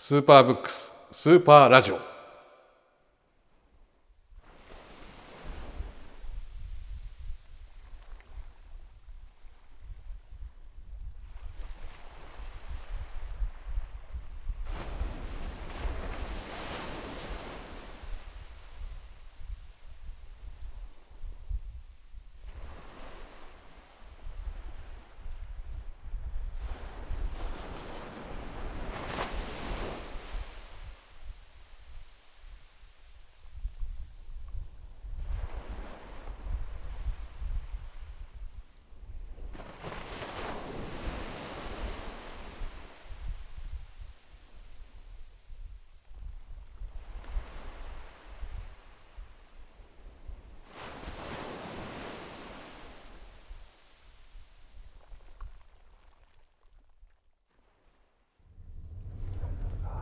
スーパーブックススーパーラジオ。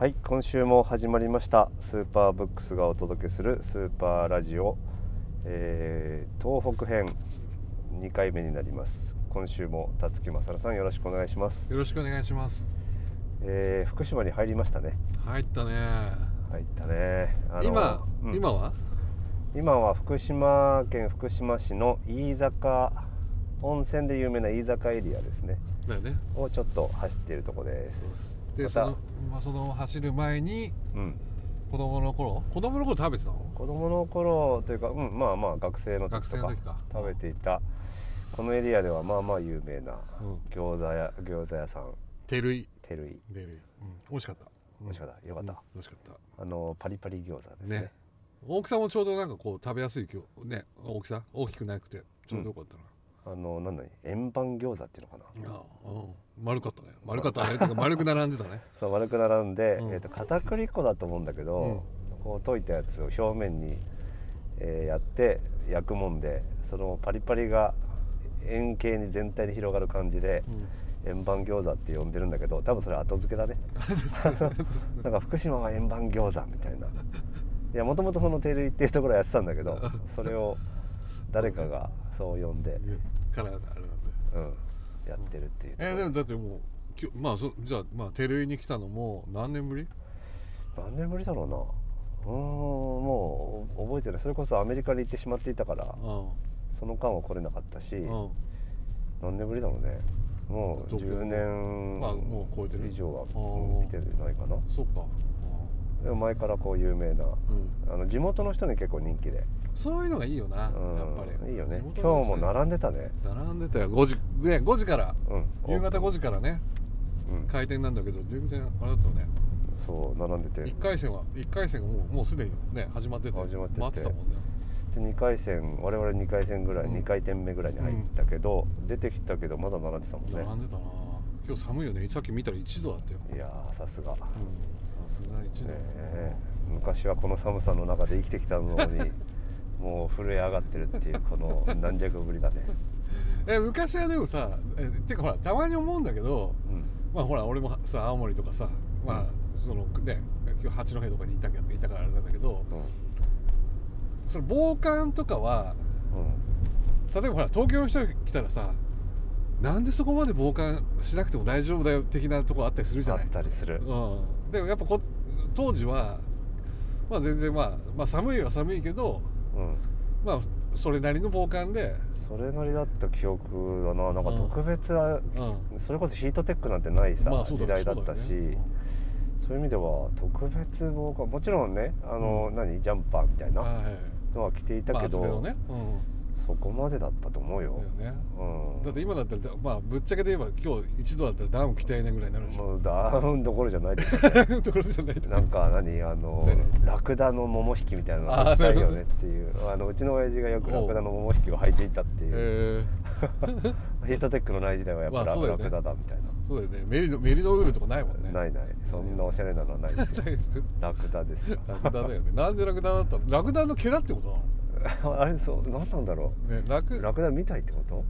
はい今週も始まりました。スーパーブックスがお届けするスーパーラジオ、えー東北編2回目になります。今週も辰木正さんよろしくお願いします、よろしくお願いします。えー福島に入りましたね。入ったね。入ったね。今、うん。今は？今は福島県福島市の飯坂温泉で有名な飯坂エリアですね。ね。をちょっと走っているところですでその,、まあ、その走る前にうん。子供の頃？子供の頃食べてたの？子供の頃というか、うん、まあまあ学生の時とか時か。食べていた。このエリアではまあまあ有名なうん。餃子屋餃子屋さん。照井照井照井、うん、美味しかった。美味しかった。よかった、うん。美味しかった。あのパリパリ餃子ですね。ね。大きさもちょうどなんかこう食べやすいね大きさ大きくなくてちょうどよかったな、あのなんだね円盤餃子っていうのかな？うん。丸かったね。丸かったね。丸く並んでたね。そう丸く並んで、うん。えー、と片栗粉だと思うんだけど、うん。こう溶いたやつを表面に、えーやって焼くもんでそのパリパリが円形に全体に広がる感じで、うん。円盤餃子って呼んでるんだけど多分それ後付けだね。なんか福島は円盤餃子みたいな。いやもともとその照井っていうところやってたんだけどそれを誰かがそう呼んで、からあれなんで。うん、やってるっていうえーでもだってもうきょまあそじゃあまあ照井に来たのも何年ぶり？何年ぶりだろうな。うーんもう覚えてない。それこそアメリカに行ってしまっていたからうその間は来れなかったしんうん。何年ぶりだろうね。もう東京10年あもう超えてる。以上はあーうん。来てないかな。そっかでも前からこう有名なうん。あの地元の人に結構人気で。そういうのがいいよなやっうんぱり。いいよね。今日も並んでたね。並んでたよ。5時ね5時から。うん。夕方5時からね。うん。開店なんだけど全然あれだったね。そう並んでて。1回戦は一回戦がもうもうすでにね始まってて。始まってて。待ってたもんね。で2回戦我々2回戦ぐらい、うん。2回転目ぐらいに入ったけど、出てきたけどまだ並んでたもんね。並んでたな。今日寒いよね。さっき見たら1度だったよ。いやーさすが、ねうん。さすが1度え。昔はこの寒さの中で生きてきたのに もう震え上がってるっていうこの軟弱ぶりだね。え昔はでもさえていうかほらたまに思うんだけどうん。まあほら俺もさ青森とかさまあそのね今日八戸とかにいたけどいたからあれなんだけどその防寒とかはうん。うん例えばほら東京の人が来たらさなんでそこまで防寒しなくても大丈夫だよ的なとこあったりするじゃあっない、たりする。うん、でもやっぱこ当時はまあ全然まあ、まあ、寒いは寒いけどうん。まあそれなりの防寒で、それなりだった記憶だななんか特別なうん、それこそヒートテックなんてないさ、まあ時代だったしそうだよね。そういう意味では特別防寒。もちろんねあの、何？ジャンパーみたいなのは着ていたまあけど、厚手のね、うん、そこまでだったと思うよ、だよね。うん、だって今だったらまあぶっちゃけで言えば今日一度だったらダウン着たいねぐらいになるでし。ょもうダウンどころじゃないですよと ころじゃないと。なんか何あの何？ラクダの桃引きみたいなのあー履きたいよねっていう。あのうちの親父がよくラクダの桃引きを履いていたっていう、え ヒートテックのない時代はやっぱラ,、まあね。ラクダだみたいな。ー、そうだよね。メリノメリノウールとかないもんね。ないない。そんなおしゃれなのはないですよ。ラクダですよ。ラクダだよね。なんでラクダだったの？ラクダの毛だってことな あれそう何なんだろのねラクうラクダみたいってこ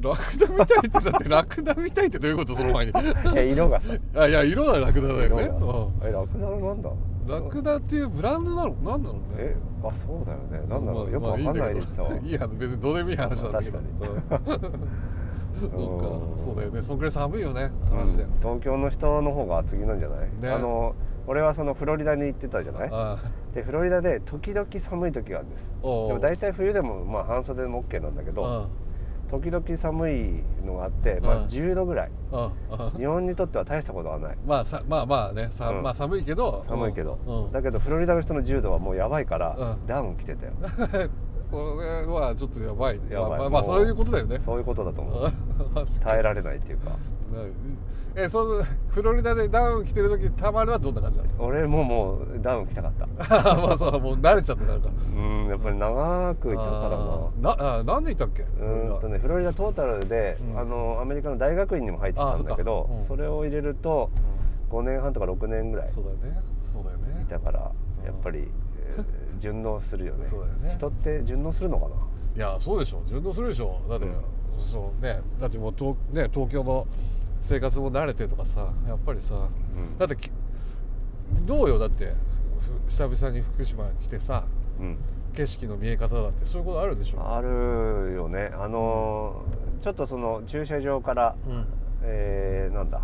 ラクダみたいってだってラクダみたいってどういうことその前に？と いや色が。さ あいや色はラクダだよね、色が。えラクダのなんだ？うん、ラクダっていうブランドなの？なんなのね。えあそうだよね。なんだろう、まあよくわかんないですよ、まあいいんだけど。いや別にどうでもいい話なんだけど、確うん。そっかうん。そうだよね。そんくらい寒いよねマジで。うん。東京の人の方が厚着なんじゃない、ね。あの俺はそのフロリダに行ってたじゃない？あでフロリダで時々寒い時があるんです。でも大体冬でもまあ半袖でも OK なんだけどあ時々寒いのがあって、まあ、うん。10度ぐらい。日本にとっては大したことはない。まあさまあまあねさ、うん。まあ寒いけど。寒いけど、うん、だけどフロリダの人の10度はもうやばいから、うん。ダウン着てたよ それはちょっとやばいね。やばい。まあ、まあ、そういうことだよね。そういうことだと思う。確か耐えられないっていうか。にえそのフロリダでダウン着てる時たまるはどんな感じな俺ももうダウン着たかった。の まあそうもう慣れちゃってなんか。うんやっぱり長くいたからな。あーなあなんでいたっけ？うーんとねフロリダトータルで、うん。あのアメリカの大学院にも入ってたんだけどそ,、あそっか。うん。れを入れると5年半とか6年ぐらいそうだよね。そうだよね。いたからやっぱり、えー 順応するよね。そうだよね。人って順応するのかな？いやそうでしょ順応するでしょだって、そうね。だってもう東,、ね、東京の生活も慣れてとかさやっぱりさ、うん。だってきどうよ？だってふ久々に福島来てさうん。景色の見え方だってそういうことあるでしょ？あるよね。あのーちょっとその駐車場から、うん。えーなんだ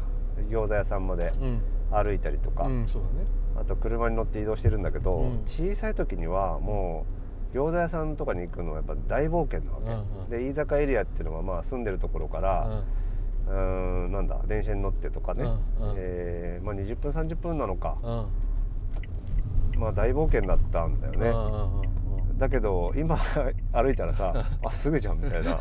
餃子屋さんまでうん。歩いたりとか、うんそうだねあと車に乗って移動してるんだけど、うん。小さい時にはもう餃子屋さんとかに行くのはやっぱ大冒険なわけ、うんうん。で飯坂エリアっていうのはまあ住んでるところから、うーんなんだ電車に乗ってとかね、うんうん。えーまあ、20分30分なのか、うん。うんまあ大冒険だったんだよね、うんうんうんだけど今 歩いたらさ あすぐじゃんみたいな。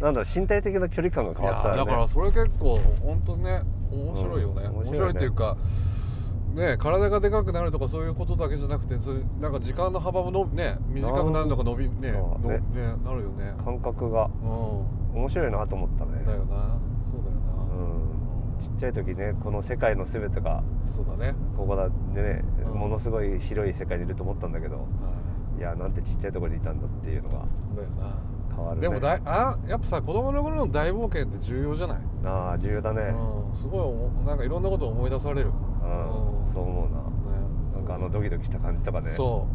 なんだ身体的な距離感が変わったよね。いやだからそれ結構本当ね面白いよね、うん面白いね。面白いっていうかね体がでかくなるとかそういうことだけじゃなくてそれなんか時間の幅ものね短くなるのか伸びねねのねなるよね。感覚が。うん。面白いなと思ったね。だよな。そうだよな、うん。ちっちゃい時ねこの世界の全てがそうだね、ここだでね、うん。ものすごい広い世界にいると思ったんだけどはい。やなんてちっちゃいところにいたんだっていうのがい、そうだよな。変わるね。でもだいあやっぱさ子供の頃の大冒険って重要じゃない、ああ重要だね。うん、すごいなんかいろんなことを思い出される、うん、うんそう思うなね、なんかあのドキドキした感じとかねそ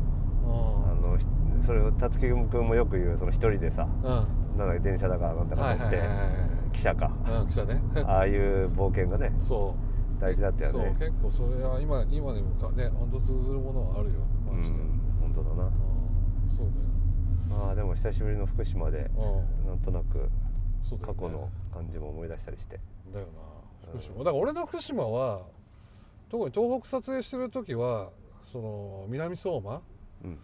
う、あのひそれを辰樹君もよく言うその一人でさうんうんなんだ電車だかなんだか乗ってはいはいはいはい汽車かうん、来たね。ああいう冒険がねそう。大事だったよそう、ね結構それは今、今にもかね、本当通ずるものはあるよ。うマジで。ん本当だなうんそうああでも久しぶりの福島で。なんとなく。過去の感じも思い出したりしてだよな。福島。だから俺の福島は、特に東北撮影してる時は、その南相馬うん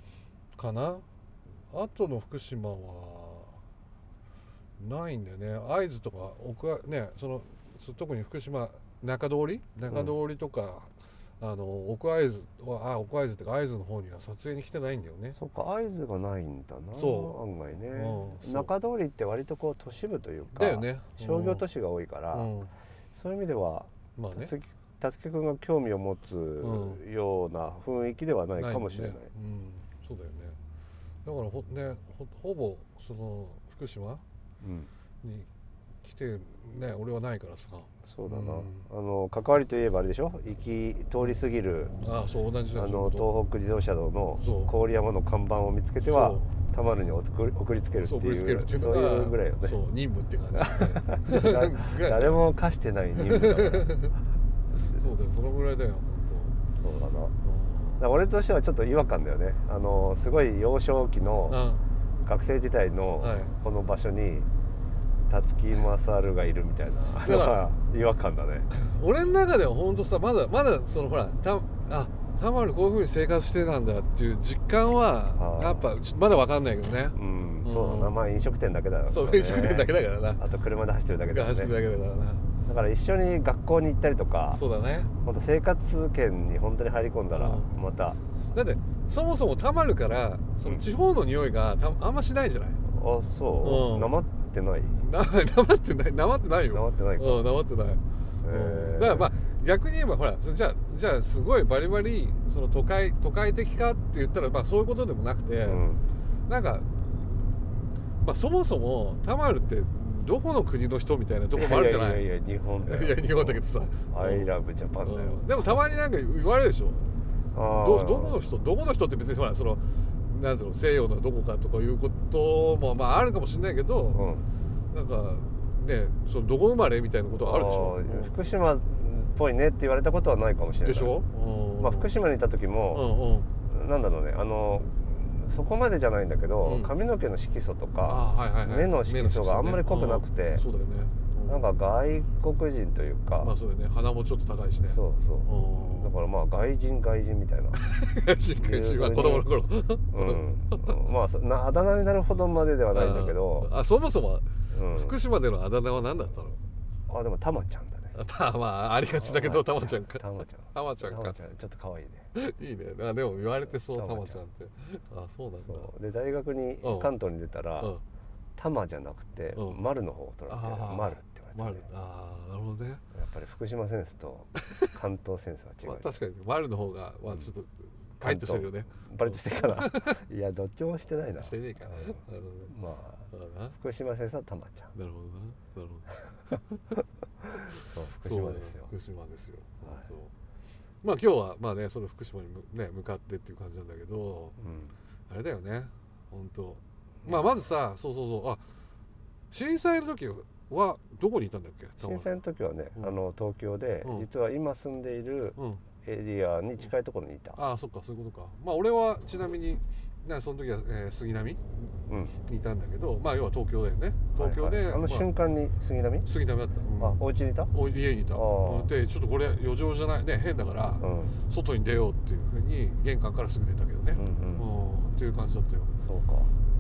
かな？あとの福島は。ないんだよね。会津とか、奥はね、その、そ特に福島中通り、中通りとか。あの奥会津はあ奥会津ってか会津の方には撮影に来てないんだよね。そっか会津がないんだなそう案外ねうん中通りって割とこう都市部というかだよね商業都市が多いから、うん、そういう意味ではまあね辰樹辰樹君が興味を持つうような雰囲気ではないかもしれない、ね。うん、そうだよね。だからほねほほぼその福島うん。に来てね俺はないからさ。そうだな、うん。あの関わりといえばあれでしょ？行き通り過ぎるああそう同じだあの東北自動車道の郡山の看板を見つけてとは田丸に送り送りつけるっていうそういうぐらいよね。そう任務って感じ だね。誰も課してない任務だから そうだよそのぐらいだよそうだな。だ俺としてはちょっと違和感だよね。あのすごい幼少期の学生時代のはい。この場所に辰木勝がいるみたいなだから違和感だね。俺の中では本当さまだまだそのほらたあたまるこういうふうに生活してたんだっていう実感はやっぱちょっとまだわかんないけどね。うん。うん。そうだな。まあ飲食店だけだよね。そう飲食店だけだからな。あと車で走ってるだけだよ走ってるねだけだからなだから一緒に学校に行ったりとかそうだね。本当生活圏に本当に入り込んだらうん。また。だってそもそもたまるからその地方の匂いがたあんましないじゃない？あそう。うん。なまってない。な なまってない。なまってないよ。なまってないか。うんなまってない、うん。だからまあ逆に言えばほらじゃあじゃあすごいバリバリその都会都会的かって言ったらまあそういうことでもなくて、うん。なんか、まあ、そもそもタマルってどこの国の人みたいなとこもあるじゃない？いやいや日本だよ。いや日本だけどさ「アイラブジャパン」だよ。うん。でもたまになんか言われるでしょ？どどこの人？どこの人って別にほらそのなんつうの？西洋のどこかとかいうこともまああるかもしれないけど、うん。なんかねそのどこ生まれみたいなことはあるでしょ？あー福島ぽいねって言われたことはないかもしれない。でしょ、うん。まあ、福島にいた時うも、んうん。なんだろうねあのそこまでじゃないんだけど、うん。髪の毛の色素とか目の色素があんまり濃くなくて。うんそうだよね、うなんか外国人というか、まあそうだよね。鼻もちょっと高いしね。そうそう。うん。だからまあ外人外人みたいな、新しは子供の頃。うん、まあそなあだ名になるほどまでではないんだけど、あそもそもうん、福島でのあだ名は何だったの？あでもたまちゃんだね。あたまあありがちだけどたまちゃん。か。たまちゃん。たまちゃんか。ちょっと可愛いね いいね。あでも言われてそうたたまちゃんって。あそうなんだ。で大学にうん。関東に出たらうん「たま」じゃなくてうん「丸」の方を取られてあー「丸」って言われて、丸。ああなるほどね、やっぱり福島センスと 関東センスは違うまあ、確かに。丸の方がまあちょっとカリッとしてるよね。バリッとしてるから いやどっちもしてないな。してねえか。うん。なるほまあ福島センスはたまちゃん。なるほどな。なるほど。そう福島ですよ。福島ですよ、はい。本当まあ今日はまあねその福島にむね向かってっていう感じなんだけどうん。あれだよね本当。まあまずさそうそうそうあ震災の時はどこにいたんだっけ震災の時はね、うん。あの東京で、うん。実は今住んでいるうん。エリアに近いところにいた、ああそっかそういうことか。まあ俺はちなみにねその時は、えー杉並？うん、にいたんだけどまあ要は東京だよね。東京で、はい。はいあのま瞬間に杉並、杉並だった、うん。あお家にいた？お家にいた。でちょっとこれ余剰じゃない？ね変だから、うん。外に出ようっていうふうに玄関からすぐ出たけどね。う、んうん。うん。っていう感じだったよ。そうか。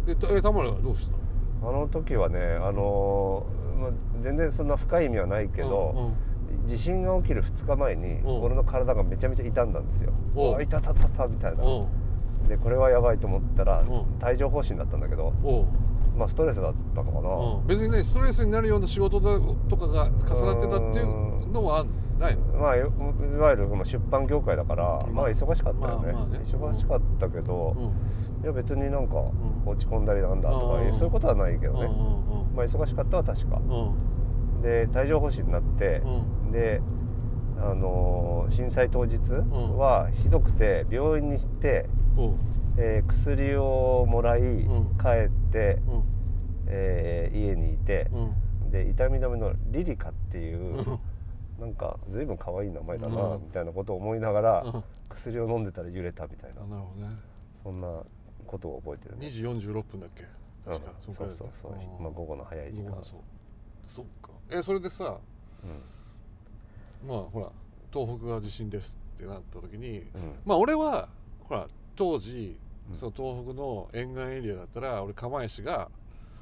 で田村はどうした？あの時はねあのーまあ、全然そんな深い意味はないけど、うんうん。地震が起きる2日前に、うん。俺の体がめちゃめちゃ傷んだんですよ。あ痛たたたみたいな。うんでこれはやばいと思ったら、ん。帯状疱疹だったんだけど、おう。まあストレスだったのかな。うん。別にねストレスになるような仕事だとかが重なってたっていうのはないの？まあいいわゆるまあ出版業界だから、まあまあ忙しかったよね,、まあまあね。忙しかったけど、うん。いや別になんかん。落ち込んだりなんだとか、うん。そういうことはないけどね、うんうんまあ忙しかったは確か。うん。で帯状疱疹になって、うん。であのー震災当日はひどくて病院に行って、えー薬をもらい、ん。帰って、うん。えー家にいて、うん。で痛み止めのリリカっていう、うん。なんか随分可愛い名前だな、うん。みたいなことを思いながら、うん。薬を飲んでたら揺れたみたいな。あなるほどね。そんなことを覚えてるね。2時46分だっけ？確か、うんそう。そうそう、まあ、午後の早い時間。そう。そっか。えそれでさまあほら東北が地震ですってなった時にうん。まあ俺はほら当時うん。その東北の沿岸エリアだったら俺釜石が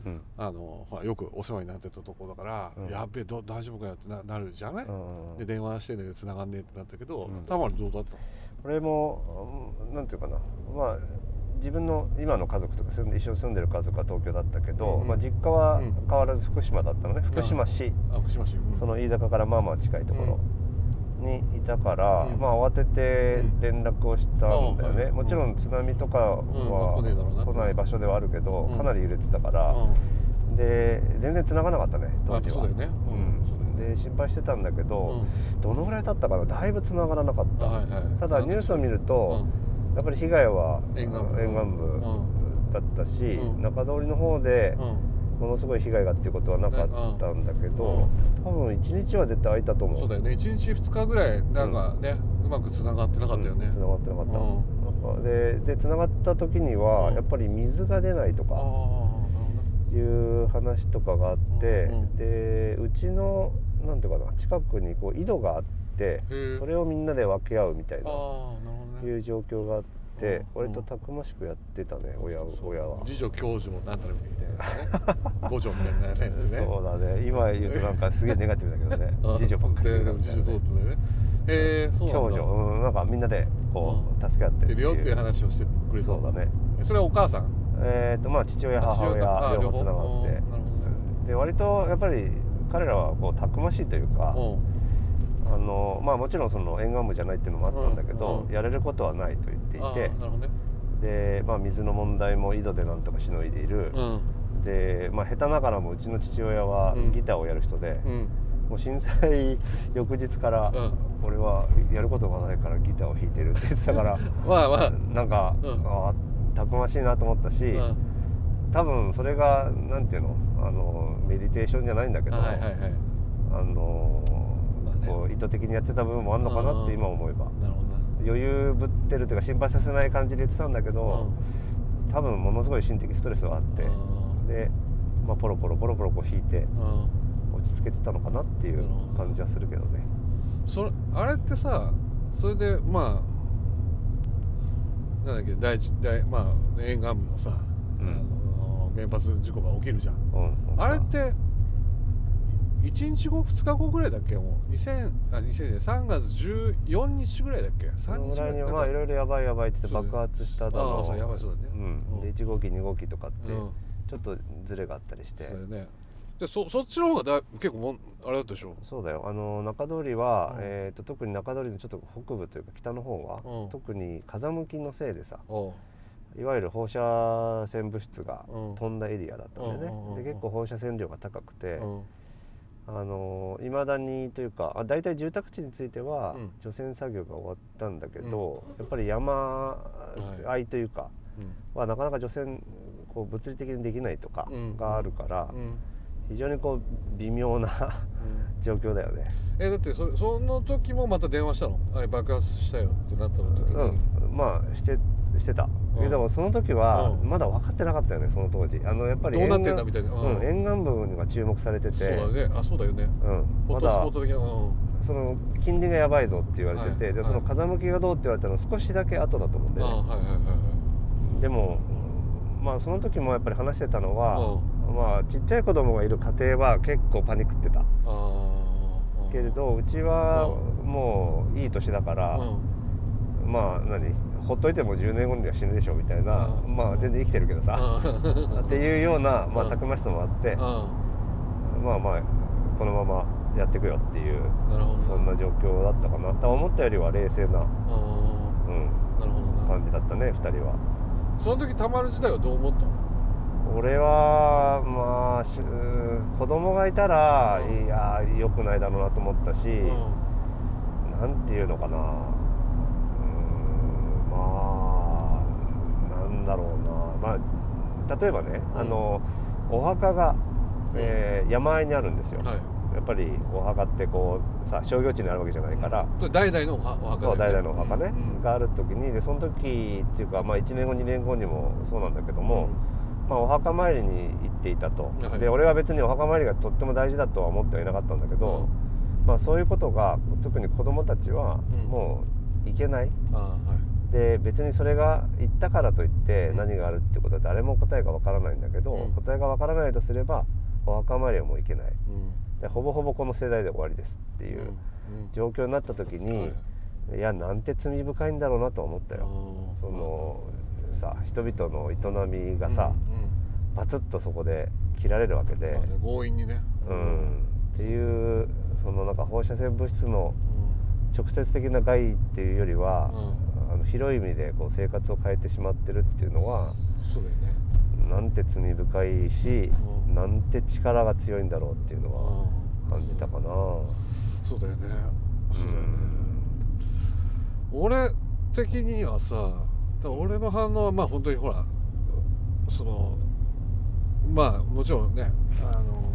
うん。あのほらよくお世話になってたところだから、うん。やっべえど大丈夫かよってななるじゃない、うんで電話してんだけど繋がんねえってなったけど、うん。たまにどうだった俺もうんなんていうかな。まあ自分の今の家族とか住んで一緒に住んでる家族は東京だったけど、うんうん。まあ、実家はうん。変わらず福島だったのね。福島市、あ福島市、うん。その飯坂からまあまあ近いところにいたから、うん。まあ慌ててうん連絡をしたんだよね、あはいもちろん津波とかは来な。い場所ではあるけど、うん。かなり揺れてたから、うん。で全然繋がなかったね当時は、うだよね。うんそうだよね。で心配してたんだけど、うどのぐらい経ったかなだいぶ繋がらなかった、はいはい。ただニュースを見ると、やっぱり被害は沿岸部。沿岸部だったし、うん。中通りの方でうんうんものすごい被害がっていうことはなかったんだけど、多分1日は絶対空いたと思う。そうだよね。1日2日ぐらいなんかね、うまくつながってなかったよね、つながってなかった、うん。ででつながった時には、うん。やっぱり水が出ないとかいう話とかがあって、うんうん。でうちのなんていうかな近くにこう井戸があってそれをみんなで分け合うみたいないう状況があって、うん割とたくましくやってたね、親親は。次女教授もなんたらみたいなね五女みたいなやつね。そうだね。今言うとなんかすげえネガティブだけどね。あ次女ばっかり。ででも次女そうだ。ねえー、そうなんだ。表情うんなんかみんなでこう、助け合ってってるよっていう話をしてくれたそうだね。それはお母さん？えっ、とまあ父親あ母親あ両方つながって。で割とやっぱり彼らはこうたくましいというかうん。あのまあもちろんその沿岸部じゃないっていうのもあったんだけど、やれることはないと言っていあてね。で、まあ、水の問題も井戸でなんとかしのいでいる、うん。で、まあ、下手ながらもうちの父親はうん。ギターをやる人で、うん。もう震災翌日からうん。俺はやることがないからギターを弾いてるって言ってたから まあまあ。なんか、うん。あたくましいなと思ったし、うん。多分それがなんていうのあのメディテーションじゃないんだけど、はいはいはい。あのまあね。こう意図的にやってた部分もあるのかなって今思えば。なるほどな余裕ぶってるというか心配させない感じで言ってたんだけど、多分ものすごい心的ストレスはあってで、まあ、ポロポロポロポロこう引いてうん。落ち着けてたのかなっていう感じはするけどね。それあれってさそれでまあなんだっけ第一第まあ沿岸部のさ、うん。あの原発事故が起きるじゃん。うん。あれって1日後2日後ぐらいだっけ？もう2000あ2000年3月14日ぐらいだっけ？そ3のぐらいに日ぐらいなんかまあいろいろやばいやばいって言って爆発しただああのそうやばいそうだね。うん。うん。で1号機2号機とかってうん。ちょっとズレがあったりして。そうだよね。でそそっちの方がだ結構もんあれだったでしょ？そうだよ。あの中通りは、うん。えー、と特に中通りのちょっと北部というか北の方は、うん。特に風向きのせいでさいわゆる放射線物質がうん。飛んだエリアだったんでね、うんうんうんうん。で結構放射線量が高くて、うんあのいまだにというかあ大体住宅地についてはうん。除染作業が終わったんだけど、やっぱり山い。あいというかうん。はなかなか除染こう物理的にできないとかうん。があるから、うん。非常にこう微妙なうん。状況だよね。えだってそその時もまた電話したの？あ爆発したよってなったの時に、うん、まあしてしてた、うん。でもその時はうん。まだ分かってなかったよねその当時。あのやっぱりどうなってんだ沿岸みたいな、うん、沿岸部が注目されてて。そうだね。あそうだよね。うん、フォトスポット的な、うん、その金利がやばいぞって言われてて、はい。でその風向きがどうって言われたの少しだけ後だと思うんで、あはいはいはいはい。でもまあその時もやっぱり話してたのは、うまあちっちゃい子供がいる家庭は結構パニックってた。けれどうちはもういい年だから、うん。まあ何？ほっといても10年後には死ぬでしょみたいな、うん。まあ全然生きてるけどさ、うん。っていうような、まあ、うん。たくましさもあって、うまあまあこのままやっていくよっていうそんな状況だったかな。だから思ったよりは冷静な、うん。うん、なるほどな。感じだったね2人は。その時たまる時代はどう思ったの？俺はまあし子供がいたら、うん。いや良くないだろうなと思ったし、うん。なんていうのかなうーんまあなんだろうな。まあ例えばね、うん。あのお墓が、えー山あいにあるんですよ、はい。やっぱりお墓ってこうさ商業地にあるわけじゃないから、それ代々のお墓ね。そう代々のお墓ね、うん。うん。がある時にでその時っていうか、まあ、1年後2年後にもそうなんだけども、まあ、お墓参りに行っていたと、はい。で俺は別にお墓参りがとっても大事だとは思ってはいなかったんだけど、まあ、そういうことが特に子供たちはうん。もういけない、あはいで別にそれが言ったからといってうん。何があるってことは誰も答えがわからないんだけど、うん。答えがわからないとすればお墓参りはもういけない。うん。でほぼほぼこの世代で終わりですっていううん。うん。状況になった時に、はい。い、やなんて罪深いんだろうなとは思ったよ。そのさ人々の営みがさ、うん。うん。バツッとそこで切られるわけで、まあね強引にね。うん。っていうそのなんか放射線物質の直接的な害っていうよりは、あの広い意味でこう生活を変えてしまってるっていうのはそうだよね。なんて罪深いし、うん。なんて力が強いんだろうっていうのはうん。感じたかな。そうだよね。そうだよね。俺的にはさ俺の反応はまあ本当にほらそのまあもちろんねあの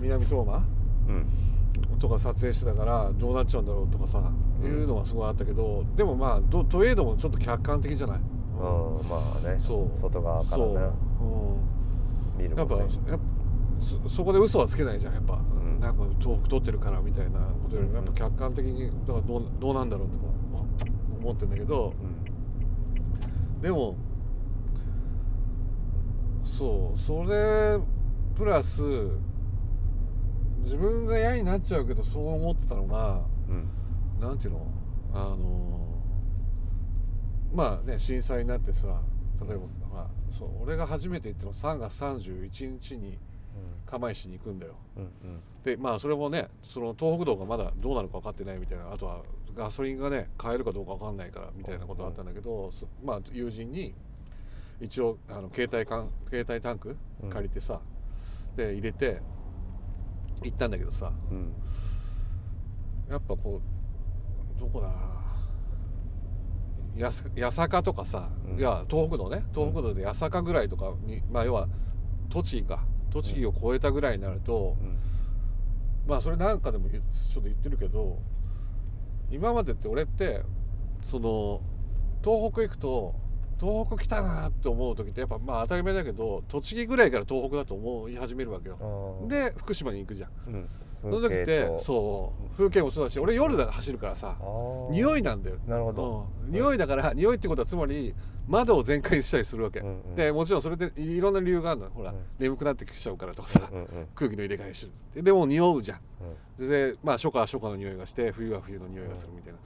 南相馬うんとか撮影してたからどうなっちゃうんだろうとかさ、いうのはすごいあったけどでもまあどといえどもちょっと客観的じゃない、うん、まあね。そう。外側からそう、ねうん、やっぱ見るもんね。やっぱそそこで嘘はつけないじゃんやっぱ、ん。なんか遠く撮ってるからみたいなことよりもやっぱ客観的にだからどうどうなんだろうとか思ってんだけどうんでもそう。それプラス自分が嫌になっちゃうけどそう思ってたのがうん。なんていうの？あのまあね震災になってさ例えば、まあ、そう俺が初めて行ったの3月31日に釜石に行くんだよ。うんうん。でまあそれもねその東北道がまだどうなるか分かってないみたいなあとはガソリンがね買えるかどうか分かんないからみたいなことがあったんだけど、そまあ友人に一応あの携帯かん携帯タンクうん借りてさ、で入れて行ったんだけどさうん。やっぱこうどこだ？八坂とかさ、うん。いや東北道ね。東北道で八坂ぐらいとかに、まあ要は栃木か。栃木を越えたぐらいになると、うん。まあそれなんかでもちょっと言ってるけど今までって俺ってその東北行くと東北来たなって思う時ってやっぱまあ当たり前だけど栃木ぐらいから東北だと思い始めるわけよ。で福島に行くじゃん。うん。その時ってそう風景もそうだし俺夜だから走るからさ匂いいなんだよ。なるほど。うん。匂いだから 匂いってことはつまり窓を全開にしたりするわけ、うんうん。でもちろんそれでいろんな理由があるの。よほら、うん。眠くなってきちゃうからとかさ、うんうん。空気の入れ替えしてるでも匂うじゃん。うん。でまあ初夏は初夏の匂いがして冬は冬の匂いがするみたいな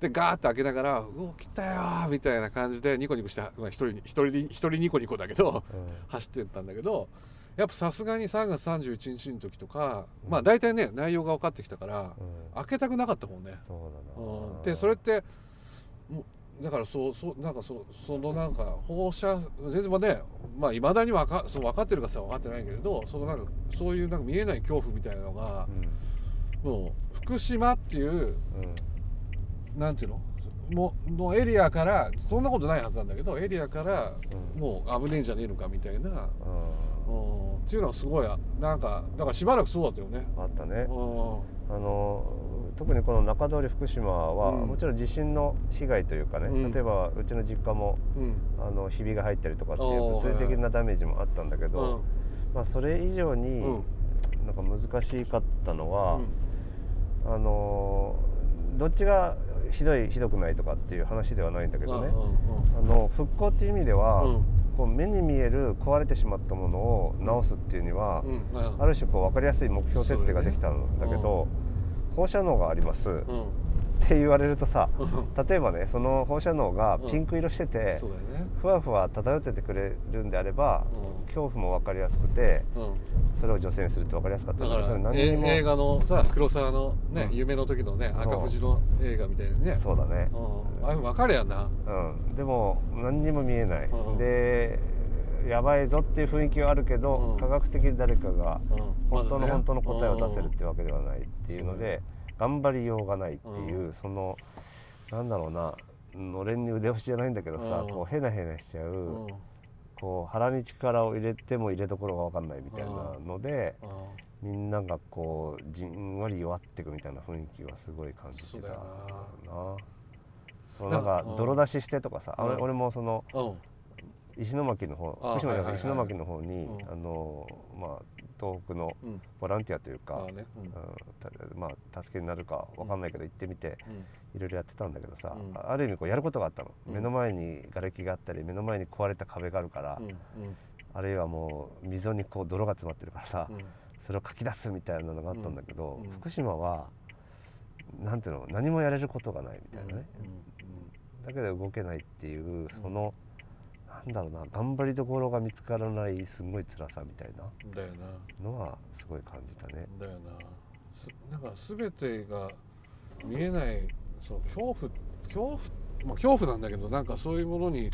でガーッと開けながら「うお来たよ」みたいな感じでニコニコして、まあ、一人に一人に一人ニコニコだけど走ってったんだけどやっぱさすがに3月31日の時とか、まあ大体ね内容が分かってきたから、うん。開けたくなかったもんね。そうだう、なん。でそれってだからそうそうなんかそそのなんか放射全然まあねまあいまだにわかそう分かってるかさ分かってないけれどそのなんかそういうなんか見えない恐怖みたいなのがうん。もう福島っていううんなんていうの？ものエリアからそんなことないはずなんだけどエリアからうん。もう危ねえんじゃねえのかみたいな、うん。うん、っていうのはすごいなんかだからしばらくそうだったよね。あったね。うん。あの特にこの中通り福島は、うん。もちろん地震の被害というかね、うん。例えばうちの実家もうん。あのひびが入ったりとかっていう物理的なダメージもあったんだけど、うん。まあ、それ以上にうん。なんか難しかったのは、うん。あのどっちがひどいひどくないとかっていう話ではないんだけどね、あの復興っていう意味では、うん。こう目に見える壊れてしまったものを直すっていうには、ある種こう分かりやすい目標設定ができたんだけど、放射能があります、っうんて言われるとさうん。例えばねその放射能がピンク色してて、そうだよね。ふわふわ漂っててくれるんであれば、うん。恐怖も分かりやすくてうん。それを除染するって分かりやすかっただからそれ何えにも。映画のさ黒沢のね、うん。夢の時のねん赤富士の映画みたいにね。そうだね、うん、あれ分かるやんな。うん、でも何にも見えない、うん。でやばいぞっていう雰囲気はあるけど、うん。科学的に誰かがうん。本当の本当の答えを出せるってわけではないっていうので、頑張りようがないっていう、うん。そのなんだろうなのれんに腕押しじゃないんだけどさ、うん。こうヘナヘナしちゃう、こう腹に力を入れても入れどころが分かんないみたいなので、みんながこうじんわり弱っていくみたいな雰囲気はすごい感じてたな。な。んかうん。泥出ししてとかさ、あうん。俺俺もそのうん。石巻の方あ福島じゃなくて石巻の方に、うん。あのまあ東北のうん。ボランティアというか、うん。うんたまあ助けになるかわかんないけど行ってみてうん。いろいろやってたんだけどさ、うん。あある意味こうやることがあったの、うん。目の前に瓦礫があったり目の前に壊れた壁があるから、うん。うん。あるいはもう溝にこう泥が詰まってるからさ、うん。それをかき出すみたいなのがあったんだけど、うん。うん。福島はなんていうの何もやれることがないみたいなね、だけど動けないっていうその、なんだろうな頑張りどころが見つからないすごい辛さみたいなうんだよな。のはすごい感じたね。だよな。すなんか全てが見えないそう恐怖恐怖まあ恐怖なんだけどなんかそういうものにうん。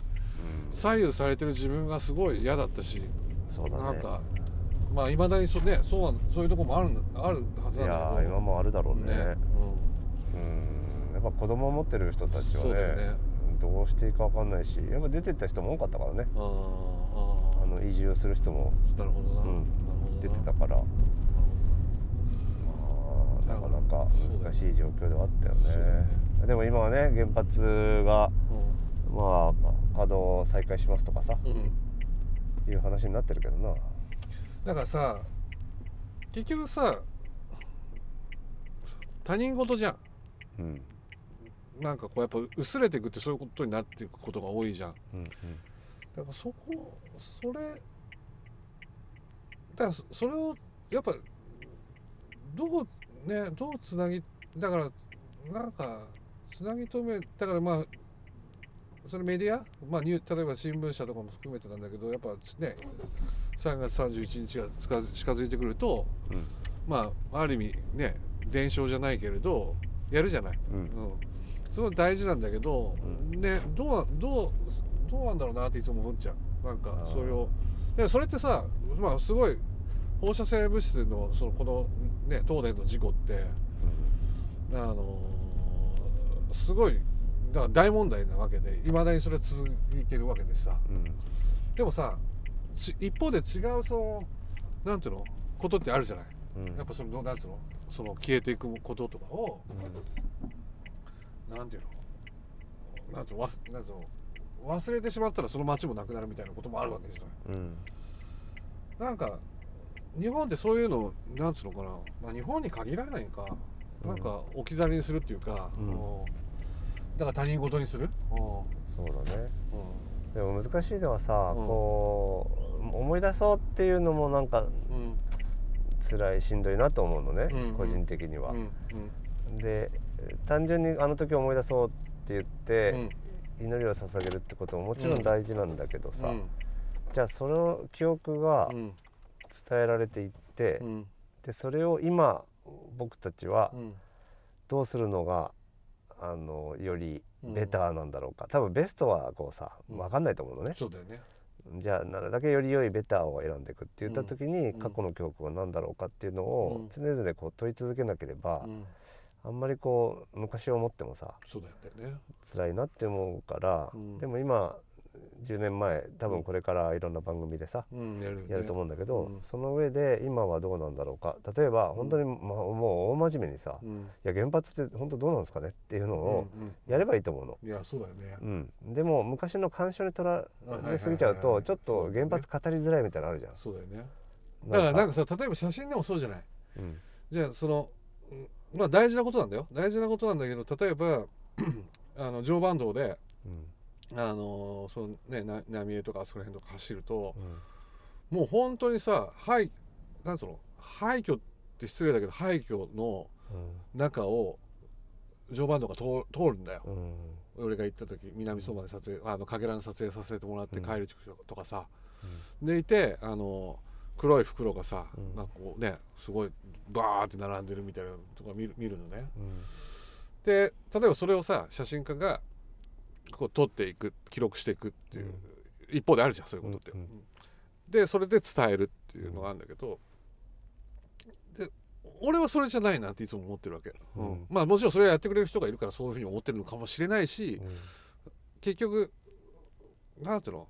左右されてる自分がすごい嫌だったし、そうだね。なんかまあいまだにそ,、ね、そうそういうところもあるんあるはずいなんだけど。やー今もあるだろうね。ねうん。やっぱ子供を持ってる人たちはそうだよねねどうしていいかわかんないしやっぱ出てった人も多かったからね。うん、あの移住する人も。ーなるほどな、うん。出てたから、まあなかなか難しい状況ではあったよね。でも今はね原発がうまあ稼働再開しますとかさいう話になってるけどな。だからさ結局さ他人事じゃん。うんなんかこうやっぱ薄れていくってそういうことになっていくことが多いじゃん。うんだからそこそれだからそそれをやっぱどうねどうつなぎだからなんかつなぎ止めだからまあそれメディア、まあ、ニュー例えば新聞社とかも含めてなんだけどやっぱね3月31日が近づ近づいてくるとうん。まあある意味ね伝承じゃないけれどやるじゃない。うん。うん、すごい大事なんだけど、うねどうどうどうなんだろうなっていつも思っちゃう。なんかそれをでそれってさまあすごい放射性物質のそのこのね東電の事故ってあのーすごいだから大問題なわけでいまだにそれは続いてるわけでさ。うん。でもさち一方で違うそのなんていうの？ことってあるじゃない。うん。やっぱそのなんつうの？その消えていくこととかをなんていうの？なん忘れてしまったらその街もなくなるみたいなこともあるわけじゃない。うん。なんか日本ってそういうのなんつうのかな、まあ、日本に限らないか。なんか置き去りにするっていうか、うん。うんだから他人事にする、うん。そうだね。うでも難しいのはさ、うん。こう思い出そうっていうのもなんかんうん。辛いしんどいなと思うのね、うんうん。個人的には。うん。で単純にあの時思い出そうって言っうて、ん。祈りを捧げるってことももちろん大事なんだけどさ、うん。じゃあその記憶がうん。伝えられていって、うん。でそれを今僕たちはうん。どうするのがあのよりベターなんだろうか、多分ベストはこうさうん。分かんないと思うのね、そうだよね。じゃあなるだけより良いベターを選んでいくって言った時に、うん。過去の記憶は何だろうかっていうのうん。を常々こう問い続けなければ、うんあんまりこう昔を思ってもさそうだよね。辛いなって思うから、うん。でも今10年前多分これからいろんな番組でさ、うんやるよね。やると思うんだけど、うん。その上で今はどうなんだろうか。例えば本当に、まあ、もう大真面目にさ、いうん。や原発って本当どうなんですかねっていうのをやればいいと思うの。いやそうだよね。うん、でも昔の干渉にとらはいれすぎちゃうとちょっと原発語りづらいみたいなのあるじゃん。そうだよね。だからなんかさ例えば写真でもそうじゃない。うん。じゃあそのうんまあ大事なことなんだよ。大事なことなんだけど例えば あの常磐道でうん。あのそのねな浪江とかあそこら辺とか走るとうん。もう本当にさ廃なんつうの？廃墟って失礼だけど廃墟の中を常磐道が通通るんだよ。うん。俺が行った時南相馬で撮影あのかけらの撮影させてもらって帰る時とかさ、でいてあの黒い袋がさ、うん。なんかこうねすごいバーって並んでるみたいなのとか見る見るのね。うん。で例えばそれをさ写真家がこう撮っていく記録していくっていう、一方であるじゃんそういうことって、うんうん。でそれで伝えるっていうのがあるんだけどで俺はそれじゃないなっていつも思ってるわけ、うん。うん。まあもちろんそれをやってくれる人がいるからそういうふうに思ってるのかもしれないし、うん。結局なんていうの？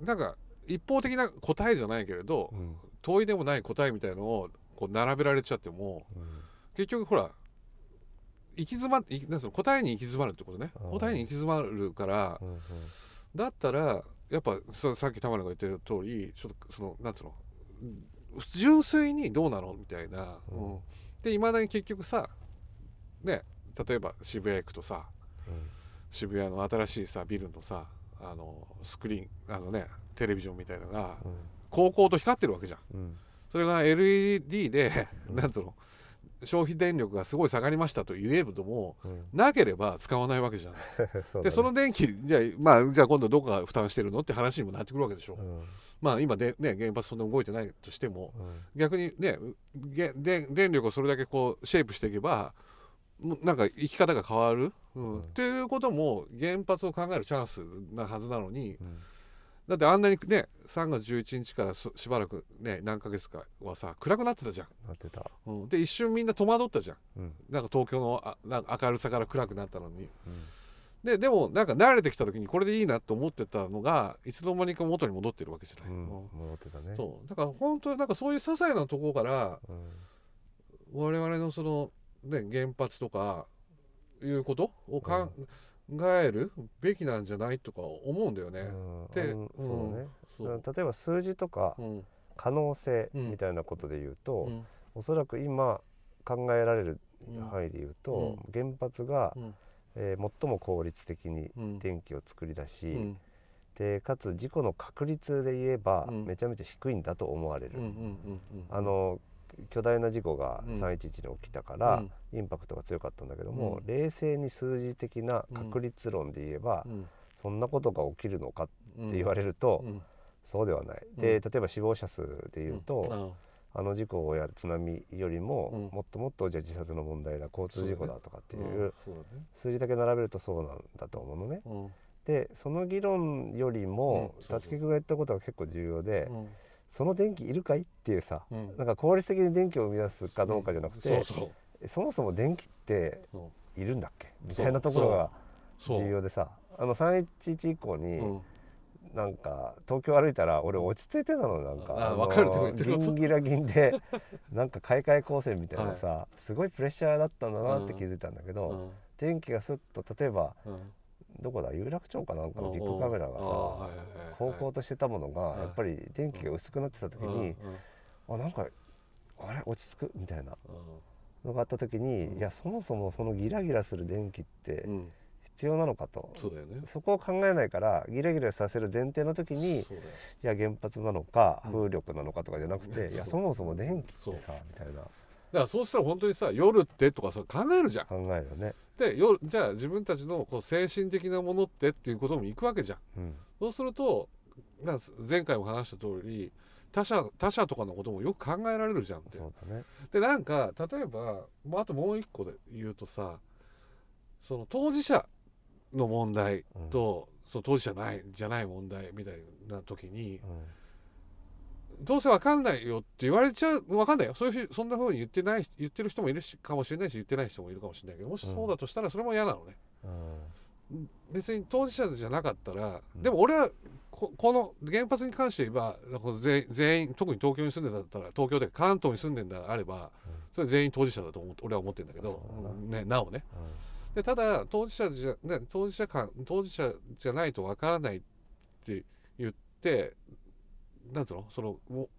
なんか一方的な答えじゃないけれど、うん。問いでもない答えみたいのをこう並べられちゃってもうん。結局ほら行き詰まいなんつうの答えに行き詰まるってことね。答えに行き詰まるからうんだったらやっぱそさっき玉野が言ってる通りちょっとそのなんつうの純粋にどうなのみたいな、うん。うん。でいまだに結局さね例えば渋谷行くとさ渋谷の新しいさビルのさあのスクリーンあのねテレビジョンみたいなのがうん。高校と光ってるわけじゃん。うん。それが LED で、う んなんつうの消費電力がすごい下がりましたと言えどもうん。なければ使わないわけじゃん。そね。でその電気じゃあまあじゃあ今度どこが負担してるのって話にもなってくるわけでしょ。うん。まあ今でね原発そんな動いてないとしてもうん。逆にね電力をそれだけこうシェイプしていけばなんか生き方が変わる、うん。うん。っていうことも原発を考えるチャンスなはずなのにうん。だってあんなにね3月11日からそしばらくね何ヶ月かはさ暗くなってたじゃん。なってた。うん、で一瞬みんな戸惑ったじゃん。うん。なんか東京のあなんか明るさから暗くなったのに。うん。ででもなんか慣れてきた時にこれでいいなと思ってたのがいつの間にか元に戻ってるわけじゃない、うん。うん。戻ってたね。そう。だから本当になんかそういう些細なところからうん。我々のその、ね、原発とかいうこと？を考える？べきなんじゃないとか思うんだよね。うん。でそうね。例えば数字とかうん。可能性うん。みたいなことで言うと、うん。おそらく今考えられるうん範囲で言うと、原発が、うん。えー最も効率的にうん。電気を作り出し、うん。でかつ事故の確率で言えば、うん。めちゃめちゃ低いんだと思われる、うんうんうんうん。あの巨大な事故がうん。311に起きたから、うん。インパクトが強かったんだけども、うん。冷静に数字的な確率論で言えば、うん。そんなことが起きるのかっうんて言われると、うん。そうではない。うん。で例えば死亡者数で言うと、うん。あの事故や津波よりも、うん。もっともっとじゃあ自殺の問題だ交通事故だとかっていう数字だけ並べるとそうなんだと思うのね。うん。でその議論よりもう木君が言ったことが結構重要で、うんその電気いるかい？っていうさ、うん。なんか効率的に電気を生み出すかどうかじゃなくて、そもそも電気っているんだっけ？みたいなところが重要でさあの311以降に、うん。なんか東京歩いたら俺落ち着いてたのなんか。のあわかるでも言ってることギンギラギンで なんか買い替え光線みたいなさ、すごいプレッシャーだったんだなって気づいたんだけど、うん。電気がスッと例えばうんどこだ？有楽町かなんかのビッグカメラがさ高校としてたものがはい。やっぱり電気が薄くなってた時にうんあなんかあれ？落ち着く？みたいなうん。のがあった時にうん。いやそもそもそのギラギラする電気ってうん。必要なのかと。そこを考えないからギラギラさせる前提の時にいや原発なのかうん。風力なのかとかじゃなくて、いやそもそも電気ってさみたいな。だからそうしたら本当にさ夜ってとかさ考えるじゃん。考えるよね、で夜じゃあ自分たちのこう精神的なものってっていうこともいくわけじゃん。うん。そうすると前回も話した通り他者他者とかのこともよく考えられるじゃんって。そうだね。でなんか例えば、まあ、あともう一個で言うとさその当事者の問題と、その当事者ないじゃない問題みたいな時にどうせわかんないよって言われちゃうわかんないよ。そういうふそんなふうに言ってない言ってる人もいるしかもしれないし言ってない人もいるかもしれないけどもしそうだとしたらそれも嫌なのね、うん。うん別に当事者じゃなかったら、うんでも俺はここの原発に関して言えば全全員特に東京に住んでんだったら東京で関東に住んでんだあればそれは全員当事者だと思って俺は思ってるんだけどね、なおね。うでただ当事者じゃ、ね、当事者感当事者じゃないとわからないって言ってなんつうの？その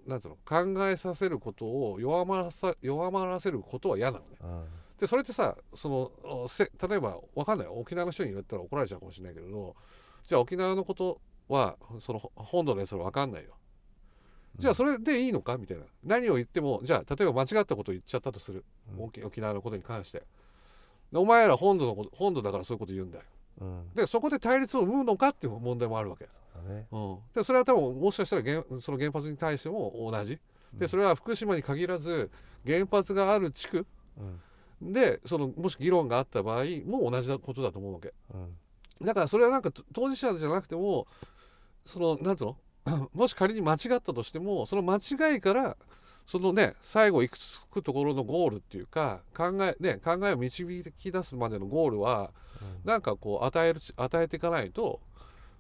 なんつうの？考えさせることを弱まらさ弱まらせることは嫌なのね。んうん。でそれってさそのおせ例えばわかんない沖縄の人に言ったら怒られちゃうかもしれないけれどじゃあ沖縄のことはそのほ本土のやつらわかんないよ。じゃあそれでいいのか？みたいな。何を言ってもじゃあ例えば間違ったことを言っちゃったとする、うん。沖沖縄のことに関して。でお前ら本土のこと本土だからそういうこと言うんだようん。でそこで対立を生むのかっていう問題もあるわけ、そうだね。うん、でそれは多分もしかしたら原その原発に対しても同じ。でそれは福島に限らず原発がある地区。うん。でそのもし議論があった場合も同じことだと思うわけ。うん。だからそれはなんかと当事者じゃなくてもそのなんつうの？もし仮に間違ったとしてもその間違いからそのね最後行くつくところのゴールっていうか考えね考えを導き出すまでのゴールはなんかこう与える与えていかないと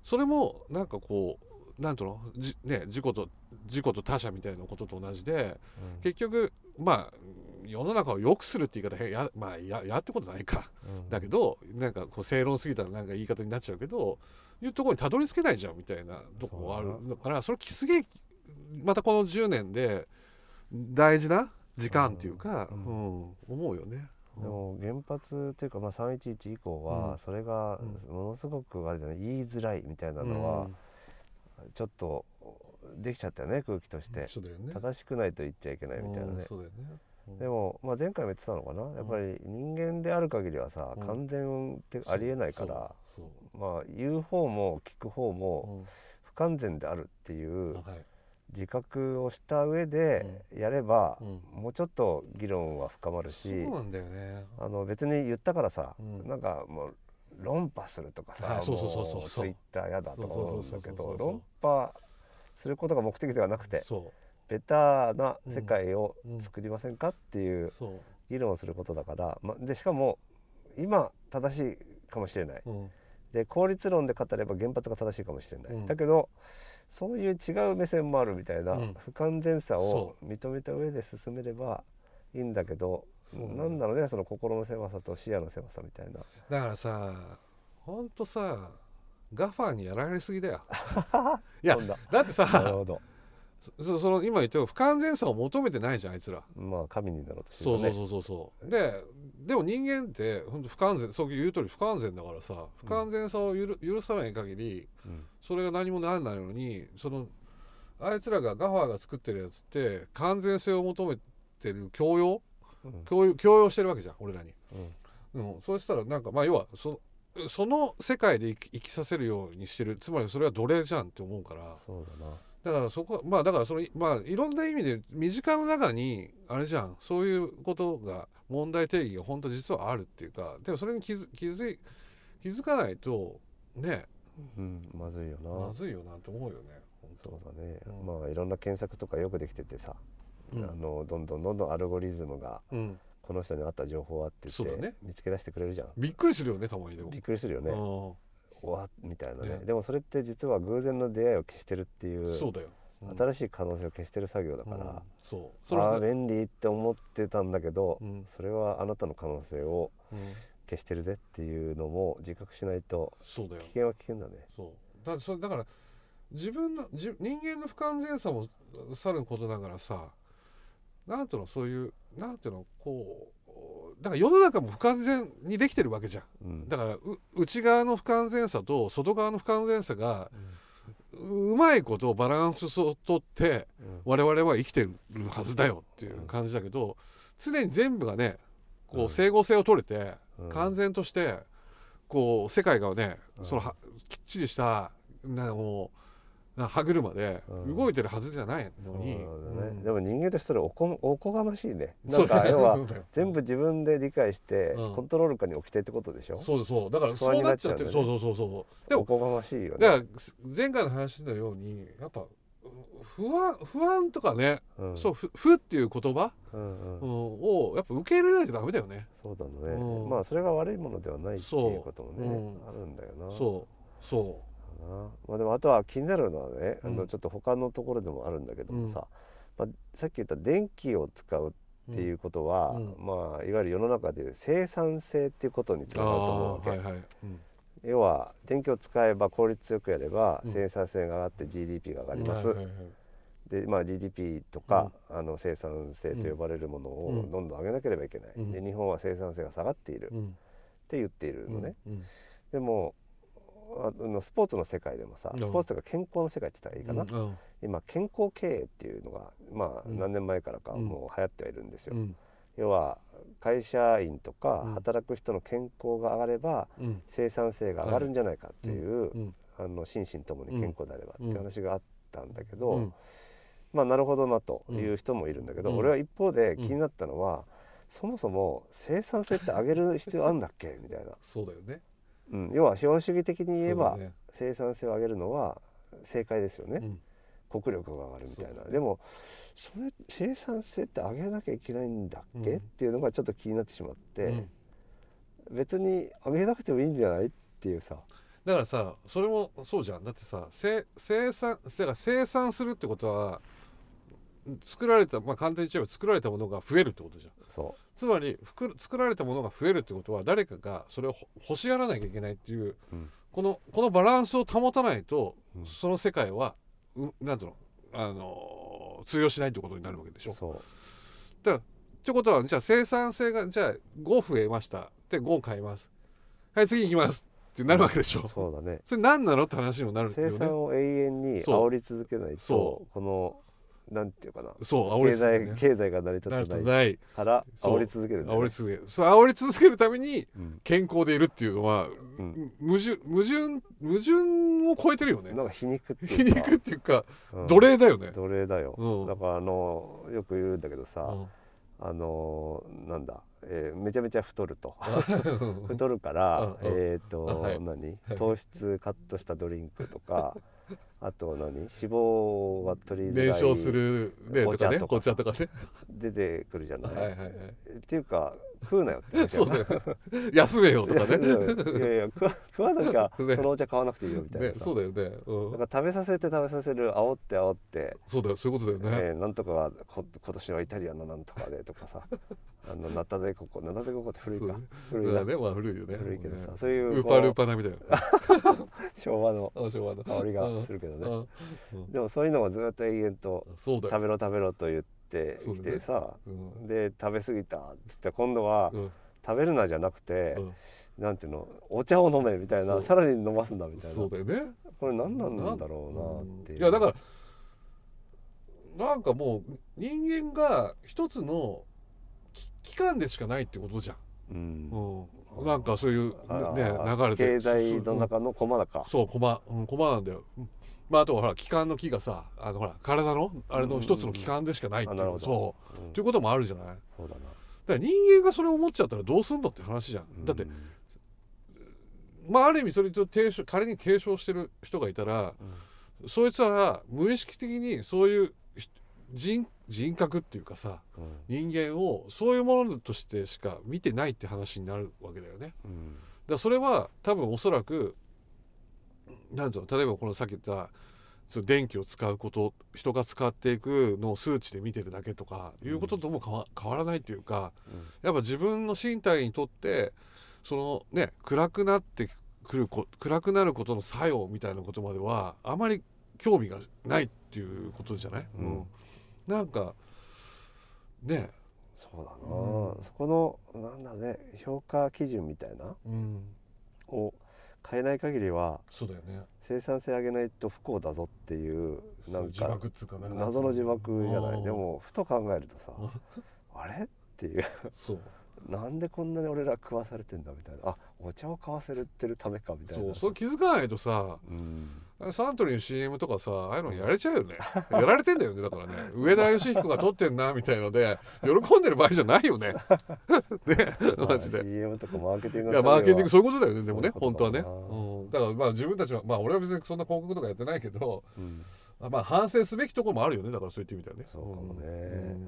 それもなんかこうなんとのじね自己と自己と他者みたいなことと同じでうん。結局まあ世の中を良くするって言い方へやまあややってことないか。うん。だけどなんかこう正論すぎたらなんか言い方になっちゃうけどいうところにたどり着けないじゃんみたいなとこがあるだからそれすげえまたこの10年で大事な時間っていうか、ううん。ん思うよね。でも原発というかまあ311以降うん。はそれがうものすごくあれだね言いづらいみたいなのはちょっとできちゃったよね空気としうんて。正しくないと言っちゃいけないみたいなね。でも、まあ、前回も言ってたのかな？やっぱり人間である限りはさ、うん。完全ってありえないから、まあ、言う方も聞く方も不完全であるっていううんはい自覚をした上でやれば、うん。もうちょっと議論は深まるし、そうなんだよね。あの別に言ったからさ、うん。なんかもう論破するとかさ、はいそうそうそうそう。ツイッターやだとか思うんだけど論破することが目的ではなくてそベターな世界をうん作りませんかっていう。議論をすることだから、ま、でしかも今正しいかもしれない。うん。で効率論で語れば原発が正しいかもしれない、うん。だけどそういう違う目線もあるみたいなうん。不完全さをそ認めた上で進めればいいんだけど、なんだろうねその心の狭さと視野の狭さみたいな。だからさほんとさガファーにやられすぎだよ。いやそんな。だってさなるほどそその今言ったように不完全さを求めてないじゃんあいつら。まあ神になろうとしてそうるね。そうそうそうそうででも人間って本当不完全そう言う通り不完全だからさ不完全さをゆる許さない限りうん。それが何もならないのにそのあいつらがガファーが作ってるやつって完全性を求めてる教養？うん。教養教養してるわけじゃん俺らに、うん。うん、そうしたらなんかまあ要はそその世界で生き生きさせるようにしてる。つまりそれは奴隷じゃんって思うから。そうだなだからそこまあだからそのまあいろんな意味で身近の中にあれじゃん。そういうことが問題定義が本当実はあるっていうか。でもそれに気づ気づい気づかないとね。うんまずいよな、まずいよなと思うよね。本そう当だね、うん。まあいろんな検索とかよくできててさ、うん。あのどんどんどんどんアルゴリズムがうん。この人に合った情報はって言って、そうだね。見つけ出してくれるじゃん。びっくりするよねたまにでも。びっくりするよねわみたいなね。ね。でもそれって実は偶然の出会いを消してるっていうそうだよ、うん新しい可能性を消してる作業だから、うん。そう。それああは、便利って思ってたんだけど、うん。それはあなたの可能性をうん。消してるぜっていうのも自覚しないと危険は危険だね。そう。だそれだから自分のじ人間の不完全さもさることながらさなんていうのそういうなんていうのこうだから世の中も不完全にできてるわけじゃん。うん。だからう内側の不完全さと外側の不完全さがううまいことバランスをとってうん。我々は生きてるはずだよっていう感じだけど常に全部がねこう整合性を取れてうん。完全としてこう世界がねうんそのはきっちりしたなもうな 歯車でうん。動いてるはずじゃないのに、そうなんだね。うん。でも人間としてはおこおこがましいね。なんか要は全部自分で理解してうん。コントロール下に置きたいってことでしょ？そうそうだからそうなっちゃってる、になっちゃそううんそうそうそう。でもおこがましいよね。だから前回の話のようにやっぱう不安不安とかね、うん。そうふ不っていう言葉、うんうん。うん、をやっぱ受け入れないとダメだよね。そうだね、うん。まあそれが悪いものではないっていうこともね、う。ん。あるんだよな。そう。そな。まあ、でもあとは気になるのはね、あうん。のちょっと他のところでもあるんだけどもさ、うん。まあ、さっき言った電気を使ううっていうことは、うん。まあいわゆる世の中でいう生産性っていうことにつながると思うわけ、はいはい、うん。要は電気を使えば効率よくやればうん。生産性が上がって GDP が上がります、はいはいはいで、まあ、GDP とか、あの生産性と呼ばれるものをうん。どんどん上げなければいけない、うん。で日本は生産性が下がっているっうん。て言っているのね、うん。でもあのスポーツの世界でもさうん。スポーツとか健康の世界って言ったらいいかな、今健康経営っていうのがまあうん何年前からかうん。もう流行ってはいるんですよ、うん。要は会社員とかうん。働く人の健康が上がればうん。生産性が上がるんじゃないかっていう、うん。あの心身ともに健康であればっていう話があったんだけど、うん。まあなるほどなという人もいるんだけど、うん。俺は一方で気になったのは、そもそも生産性って上げる必要あるんだっけ？みたいな、そうだよねうん、要は資本主義的に言えば、生産性を上げるのは正解ですよね、うん。国力が上がるみたいな、ね。でもそれ生産性って上げなきゃいけないんだっけ、うん。っていうのがちょっと気になってしまって、うん。別に上げなくてもいいんじゃない？っていうさ、だからさそれもそうじゃん。だってさせ生産生産するってことは作られたまあ簡単に言えば作られたものが増えるってことじゃん。そつまり作られたものが増えるってことは誰かがそれをほ欲しがらなきゃいけないっていう、うんこのこのバランスを保たないと、うんその世界はうなんつうのあの通用しないってことになるわけでしょ。う。そだからってことはじゃあ生産性がじゃあ5増えました。で5買います。はい次行きます。ってなるわけでしょ。うそうだね。それ何なの？って話にもなるよ生ね。産を永遠に煽り続けないとそこのなんていうかな。そう煽り経済ね、経済が成り立たないから煽り続けるね。煽り続ける。そう煽り続けるためにうん。健康でいるっていうのは、うん。矛盾矛盾矛盾を超えてるよね。なんか皮肉って皮いうか。肉っていうかうん。奴隷だよね、奴隷だよ、うん。だからあのよく言うんだけどさ、うん。あのなんだ、えーめちゃめちゃ太ると。うん。太るから、えっ、と、はい。何？糖質カットしたドリンクとかあと何？脂肪が取りづらい燃焼するねとかね紅茶とかね。出てくるじゃない、はいはいはい。っていうか食うなよって話そうだよ。休めよとかね。いやいや食わ食わなきゃ ね。そのお茶買わなくていいよみたいなねさ、そうだよね、うん。なんか食べさせて食べさせる煽って煽って、そうだよ。そういうことだよね、えーなんとかはこ今年はイタリアのなんとかでとかさ。あのナタデココナタデココって古いか。古い。な。うんねまあ古いよね。古いけどさねそういうウーパールーパー並みだよ 昭和の。あ昭和の。香りがするけどね。でもそういうのがずっと永遠と食べろ食べろと言ってそうだね。きてさ、うん。で食べ過ぎたっつって今度はうん。食べるなじゃなくて、うん。なんていうのお茶を飲めみたいなさらに飲ますんだみたいな。そうだよね。これ何なんだろうなっていう、いやだからなんかもう人間が一つのき期間でしかないってことじゃん、うん。うん、なんかそういうあねー流れて経済の中の駒だか、そう駒、うん、駒なんだよ、うんまああとはほら気管の木がさあのほら体のあれの一つの器官でしかないっていう、あなるほど。そう。うん。ということもあるじゃない？だかそうだな。ら人間がそれを思っちゃったらどうすんのって話じゃん、だってうんまあある意味それと提唱仮に提唱してる人がいたら、そいつは無意識的にそういうひ人人格っていうかさうん。人間をそういうものとしてしか見てないって話になるわけだよね。だかうんらそれは多分おそらくなんていうの例えばこのさっき言ったその電気を使うこと人が使っていくのを数値で見てるだけとかいうこととも変わ変わらないっていうかやっぱ自分の身体にとってそのね暗くなってくるこ暗くなることの作用みたいなことまではあまり興味がないっていうことじゃない、うん。なんかね。そうだな、うん。そこのなんだろうね評価基準みたいなうん。を変えない限りはそうだよね。生産性上げないと不幸だぞっていうなん自か謎の自爆じゃなうん。いでもふと考えるとさあれ？っていう。そう。なんでこんなに俺ら食わされてんだみたいな。あお茶を買わせてるためかみたいな。そうそれ気づかないとさうんサントリーの CM とかさああいうのやれちゃうよね。やられてんだよねだからね。上田義彦が撮ってんなみたいので喜んでる場合じゃないよね。ね まあマジで。CM とかマーケティングいやマーケティンググそういうことだよねでもね本当はね、うん、だからまあ自分たちはまあ俺は別にそんな広告とかやってないけどうん。まあ反省すべきところもあるよねだからそう言ってみたらね。そうかもね、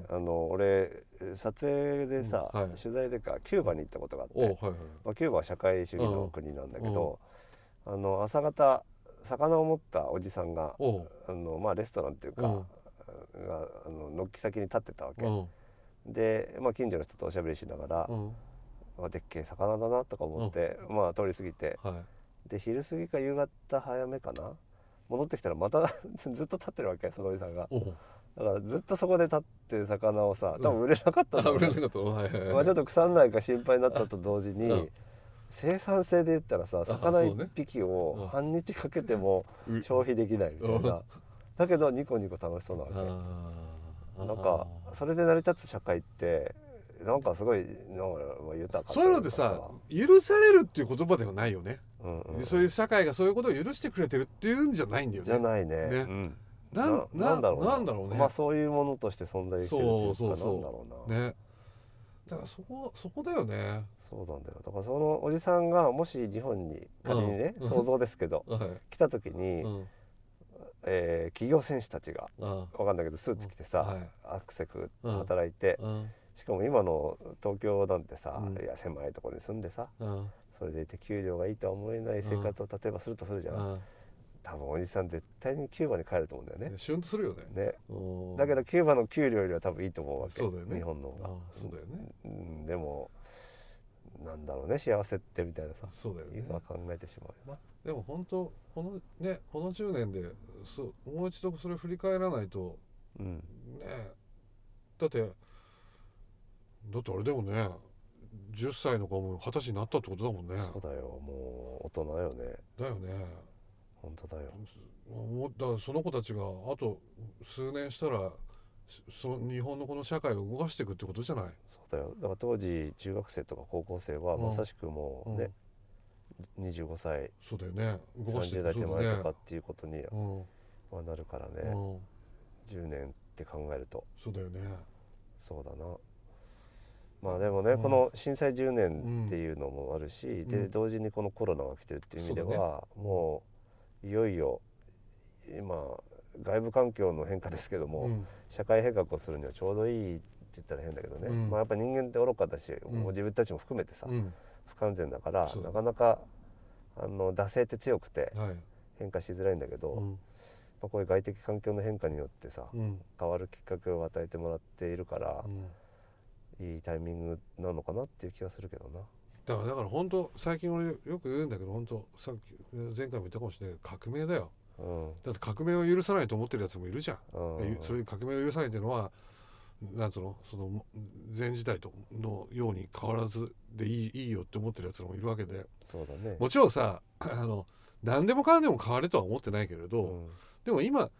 うん。あの俺撮影でさ、うん。はい。取材でかキューバに行ったことがあって、はいはいまあ、キューバは社会主義の国なんだけど、あの朝方魚を持ったおじさんがあの、まあ、レストランっていうか、うん。があの軒先に立ってたわけ、うん。で、まあ、近所の人とおしゃべりしながら、うん。あでっけえ魚だなとか思って、まあ通り過ぎてはい。で昼過ぎか夕方早めかな戻ってきたらまた ずっと立ってるわけそのおじさんが。だからずっとそこで立って魚をさ多分売れなかったんうね 売れなかった。のはいはいはい。まあちょっと腐んないか心配になったと同時に、うん生産性で言ったらさ魚そうね。1匹うん。を半日かけてもう消費できないみたいな、うん。だけどニコニコ楽しそうなわけなんかそれで成り立つ社会ってなんかすごいなんかまあ豊かそういうのでさ許されるっていう言葉ではないよね、うんうんそういう社会がそういうことを許してくれてるっていうんじゃないんだよね。じゃないね。ね。うん。なんななんだろうな。んだろうね。まあそういうものとして存在してるっていうかそうそうそうなんだろうな。ね。だからそこそこだよねそうなんだよ。だからそのおじさんがもし日本に仮にね、うん。想像ですけどはい、来た時に、うん、えー企業選手たちがあわかんないけどスーツ着てさ、はい。アクセクうん働いて、うん。しかも今の東京なんてさ、うん。いや狭いところに住んでさうん。それでいて給料がいいとは思えない生活を例えばするとするじゃん、うん。多分おじさん絶対にキューバに帰ると思うんだよね。ねシュンとするよね。ね。うん。だけどキューバの給料よりは多分いいと思うわけ。そうだよね。日本の方が。あそうだよね。うん、でもなんだろうね幸せってみたいなさ。そうだよね。今考えてしまうよなでも本当このねこの10年でそうもう一度それ振り返らないとうん。ねだってだってあれでもね。10歳の子も二十歳になったってことだもんね。そうだよ。もう大人よね。だよね。本当だよ。もうだからその子たちがあと数年したらしその日本のこの社会を動かしていくってことじゃない、そうだよ。だから当時中学生とか高校生はうん。まさしくもうね、25歳。そうだよね。動かしてい30代手前とかっていうことにうん。はなるからね、うん、10年って考えると。そうだよね。そうだな。まあでもね、うん。この震災10年っていうのもあるし、ん。で同時にこのコロナが来てるっていう意味でそうだは、もういよいよ今外部環境の変化ですけども、うん。社会変革をするにはちょうどいいって言ったら変だけどね、うん。まあやっぱ人間って愚かだし、ん。もう自分たちも含めてさ、うん。不完全だからなかなかあの惰性って強くてはい。変化しづらいんだけど、まうん。あ、こういう外的環境の変化によってさ、うん。変わるきっかけを与えてもらっているからう、ん。いいタイミングなのかなっていう気はするけどな。だからだから本当最近俺よく言うんだけど本当さっき前回も言ったかもしれないけど革命だようん。だって革命を許さないと思ってるやつもいるじゃん。うん。でそれに革命を許さないっていうのはなんつうの？その前時代とのように変わらずでいいいいよって思ってるやつもいるわけで。そうだね。もちろんさ あの何でもかんでも変われとは思ってないけれど、うん。でも今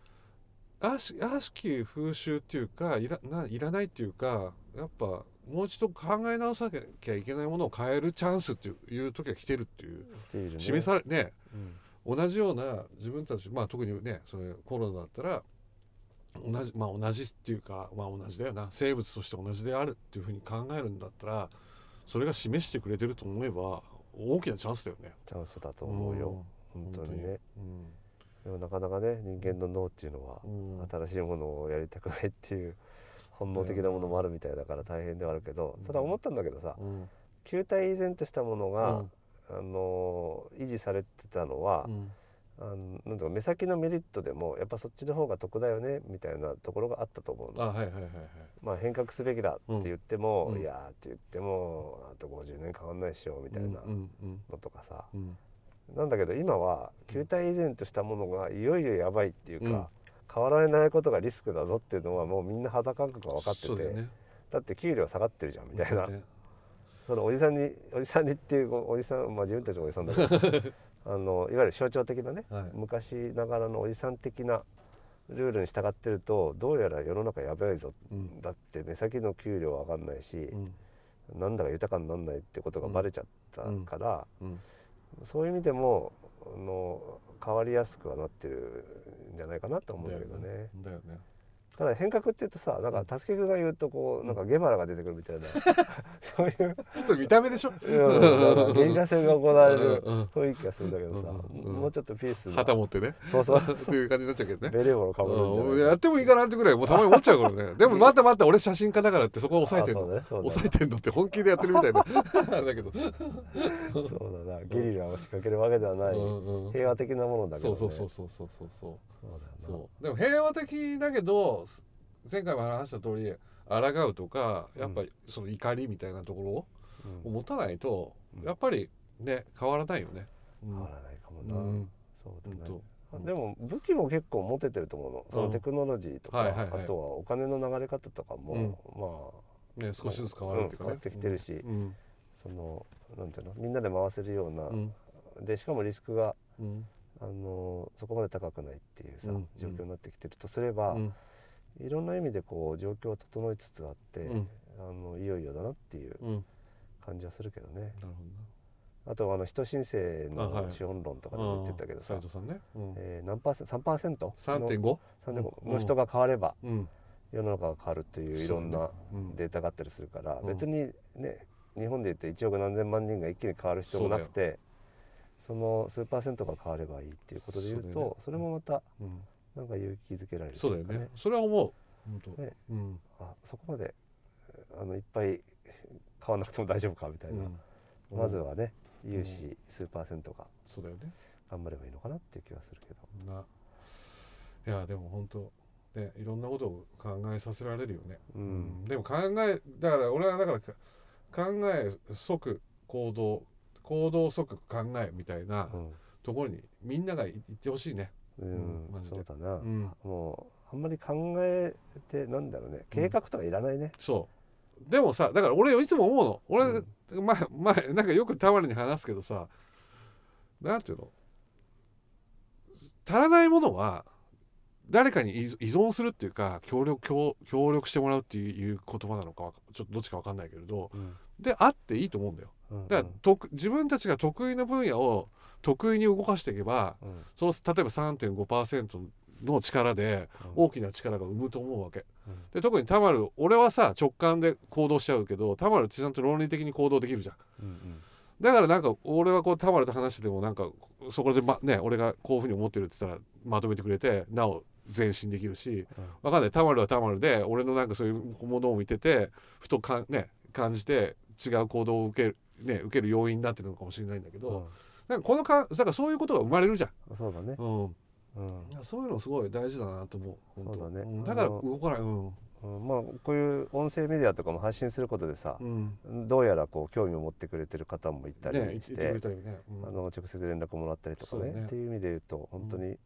悪し悪しき風習っていうかいらないらないっていうかやっぱもう一度考え直さなきゃいけないものを変えるチャンスっていういう時が来てるっていう。来ているね。示されね。うん同じような自分たちまあ特にねそれコロナだったら同じまあ同じっていうかまあ同じだよな。生物として同じであるっていうふうに考えるんだったらそれが示してくれてると思えば大きなチャンスだよね。チャンスだと思うよ。本当にね。うん。でもなかなかね人間の脳っていうのはうん。新しいものをやりたくないっていう本能的なものもあるみたいだから大変ではあるけどただ思ったんだけどさうん。球体依然としたものがうんあの維持されてたのはうん。あのなんとか目先のメリットでもやっぱそっちの方が得だよねみたいなところがあったと思うの。あはまあ変革すべきだって言っても、うん。いやーって言ってもあと50年変わんないっしょみたいなうんうんのとかさ、うん。なんだけど今は球体依然としたものがいよいよやばいっていうか、うん。変わらないことがリスクだぞっていうのはもうみんな肌感覚が分かっててだって給料下がってるじゃんみたいな、ねそのおじさんにおじさんにっていうおじさんまあ自分たちもおじさんだけど あのいわゆる象徴的なね、はい。昔ながらのおじさん的なルールに従ってるとどうやら世の中やばいぞうん。だって目先の給料上がんないし、うん。なんだか豊かにならないってことがバレちゃったから、うん。そういう意味でもあの変わりやすくはなってるんじゃないかなと思うんだけどね。だよねただ変革っていうとさなんか助け君が言うとこうなんかゲバラが出てくるみたいな、そういうちょっと見た目でしょ？うゲリラ戦が行われる雰囲気がするんだけどさ、うんうんもうちょっとピースな旗持ってね。そうそう。っていう感じになっちゃうけどね。ベレー帽のかぶるんじゃうん。ないやってもいいかなってぐらいもうたまに思っちゃうからね。でも待って待って俺写真家だからってそこを抑えてんの。抑えてんのって本気でやってるみたいな。あれだけど。そうだな。ゲリラを仕掛けるわけではない、平和的なものだけど、ね、そうそうそうそうそうそう。そうそう。でも平和的だけど前回も話した通り抗うとかやっぱりその怒りみたいなとこうん。ろを持たないとうん。やっぱりね変わらないよね。うん。変わらないかもうな、ん。そうだね。でも武器も結構持ててると思うの。そのテクノロジーとか、あとはお金の流れ方とかも、うん。まあね少しずつ変わるっていうかね。うん変わってきてるしうん。そのなんていうのみんなで回せるような、うん。でしかもリスクがうん。あのそこまで高くないっていうさ、うん。状況になってきてるとすれば、うんいろんな意味でこう状況は整いつつあって、うん。あのいよいよだなっていううん。感じはするけどね。なるあとはあの人申請の資本論とかで言ってたけどさ、斉藤さんね。うん。えー何パーセント？3%? 三点の五。3.5の人が変わればうん。世の中が変わるっていういろんなデータがあったりするから、うん。別にね日本で言って1億何千万人が一気に変わる必要もなくてその数パーセントが変わればいいっていうことで言うとそれもまたうんなんか勇気づけられるそうだよね。それは思う。本当。ねうんあそこまであのいっぱい買わなくても大丈夫かみたいな、うんまずはね融資数パーセントがそうだよね。頑張ればいいのかなっていう気はするけど。ないやでも本当ねいろんなことを考えさせられるよね。ううんんでも考えだから俺はだからか考え即行動行動即考えみたいなうんところにみんながい行ってほしいね。うんうんそうだな、うん。もうあんまり考えてなんだろうね。計画とかいらないね、そう。でもさだから俺いつも思うの。俺、うん。前前なんかよくたまに話すけどさなんていうの？足らないものは誰かに依依存するっていうか協力協協力してもらうっていう言葉なのかちょっとどっちかわかんないけれど。うん。であっていいと思うんだよ。うんだから得自分たちが得意な分野を得意に動かしていけばうん。その例えば3.5%の力でうん。大きな力が生むと思うわけ。うん。で特にタマル俺はさ直感で行動しちゃうけどタマルってちゃんと論理的に行動できるじゃん。うんだからなんか俺はこうタマルと話しててもなんかそこでまね俺がこういうふうに思ってるって言ったらまとめてくれてなお前進できるしうん。わかんない。タマルはタマルで俺のなんかそういうものを見ててふとかね感じて違う行動を受けるね受ける要因になってるのかもしれないんだけど、なんかこのかだからそういうことが生まれるじゃうん。そうだね。ん。、うん、うん。そういうのすごい大事だなと思う本当。そうだね。ん。だから動かない。うん。うん。まあこういう音声メディアとかも発信することでさう、ん。どうやらこう興味を持ってくれてる方もいたりして、てあの直接連絡もらったりとかねね。っていう意味で言うと本当に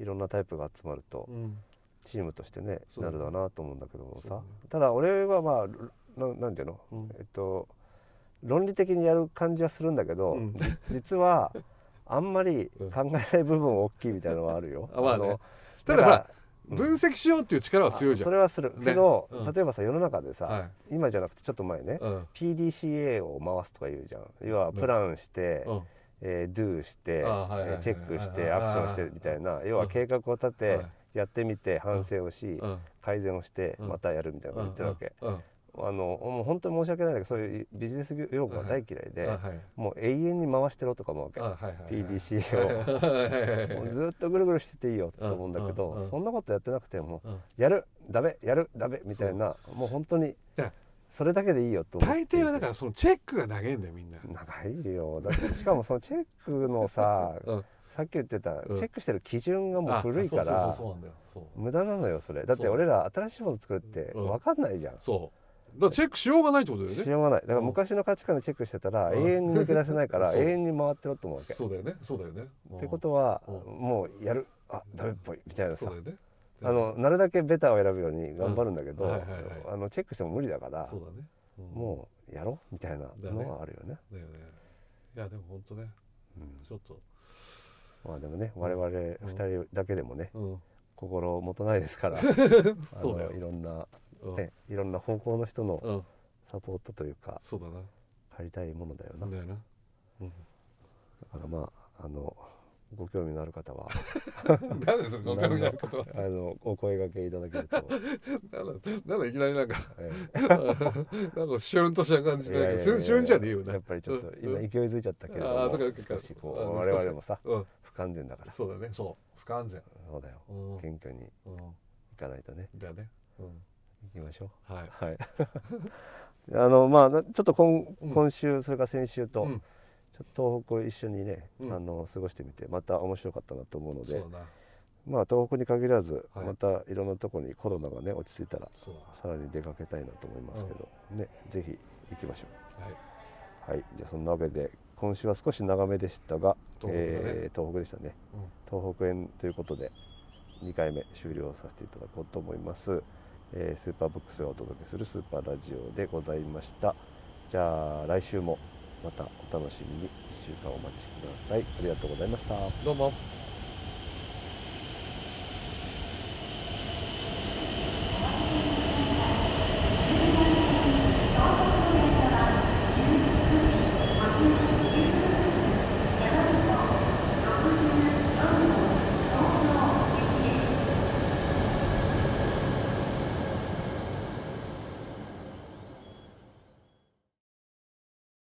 いろんなタイプが集まるとうん。チームとしてね、なるだなと思うんだけどもさ、ただ俺はまあななんていうの、うん。えっと論理的にやる感じはするんだけど、うん。じ 実はあんまりうん。考えない部分大きいみたいなのはあるよ。あまあね。のただほら分析しようっていう力は強いじゃん。あそれはする、ねけど、うん。例えばさ世の中でさ、は今じゃなくてちょっと前ね、いうん。PDCA を回すとか言うじゃん。要はプランして、うん。えー、do して、チェックしてあアクションしてみたいな。要は計画を立て、はい。やってみて反省をし、うん。改善をしてうん。またやるみたいなこと言ってるわけ、あのもう本当に申し訳ないんだけどそういうビジネス用語が大嫌いで、あはい。もう永遠に回してろとか思うわけ、あはいはいはい。PDCA を。もうずっとぐるぐるしてていいよと思うんだけど、うんうんうんそんなことやってなくても、うん。やるダメやるダメみたいなもう本当にそれだけでいいよと大抵はだからそのチェックが長いんだよみんな。長いよ。だってしかもそのチェックのさ うん。さっき言ってた、うん。チェックしてる基準がもう古いかあら無駄なのよそれ。だって俺ら新しいもの作るってうん。分かんないじゃん、そうだチェックしようがないってことだよね。しようがない。だからうん。昔の価値観でチェックしてたらうん。永遠に抜け出せないから 永遠に回ってろと思うわけ。そうだよね。そうだよね。ってことはうん。もうやる。あダメっぽいみたいなさ。ね。あのなるだけベターを選ぶように頑張るんだけどあのチェックしても無理だからそうだね、うん。もうやろうみたいなのはあるよね。だよね。いやでも本当ね。うん。ちょっと。まあでもね我々2人だけでもねうん。心もとないですから あそうだよ。のいろんなうんねいろんな方向の人のうん。サポートというかそうだな。借りたいものだよな。だだよな。うん。からまああのご興味のある方はなんでそれご興味のある方は？あのお声掛けいただけると、なんだなんだいきなりなんかえ なんかシュンとした感じえいやいやいやでシュンじゃねえよねやっぱりちょっとうん。今勢いづいちゃったけれども、あーそっかそっか少しこあのう我々もさうん。不完全だから。そうだねそう。不完全。そうだよ。うん。謙虚にうん。いかないとね。だよね。うん行きましょう。はい。はい。あのまあなちょっと今うん。今週それから先週と、うん。ちょっと東北を一緒にね、うん。あの過ごしてみてまた面白かったなと思うのでまあ東北に限らず、はい。またいろんなところにコロナがね落ち着いたらさらに出かけたいなと思いますけど、ねぜひ行きましょはい。うはい。じゃあそんなわけで今週は少し長めでしたが東北えー東北でしたね。うん。東北編ということで2回目終了させていただこうと思います、えースーパーボックスがお届けするスーパーラジオでございました。じゃあ来週もまたお楽しみに。1週間お待ちください。ありがとうございました。どうも。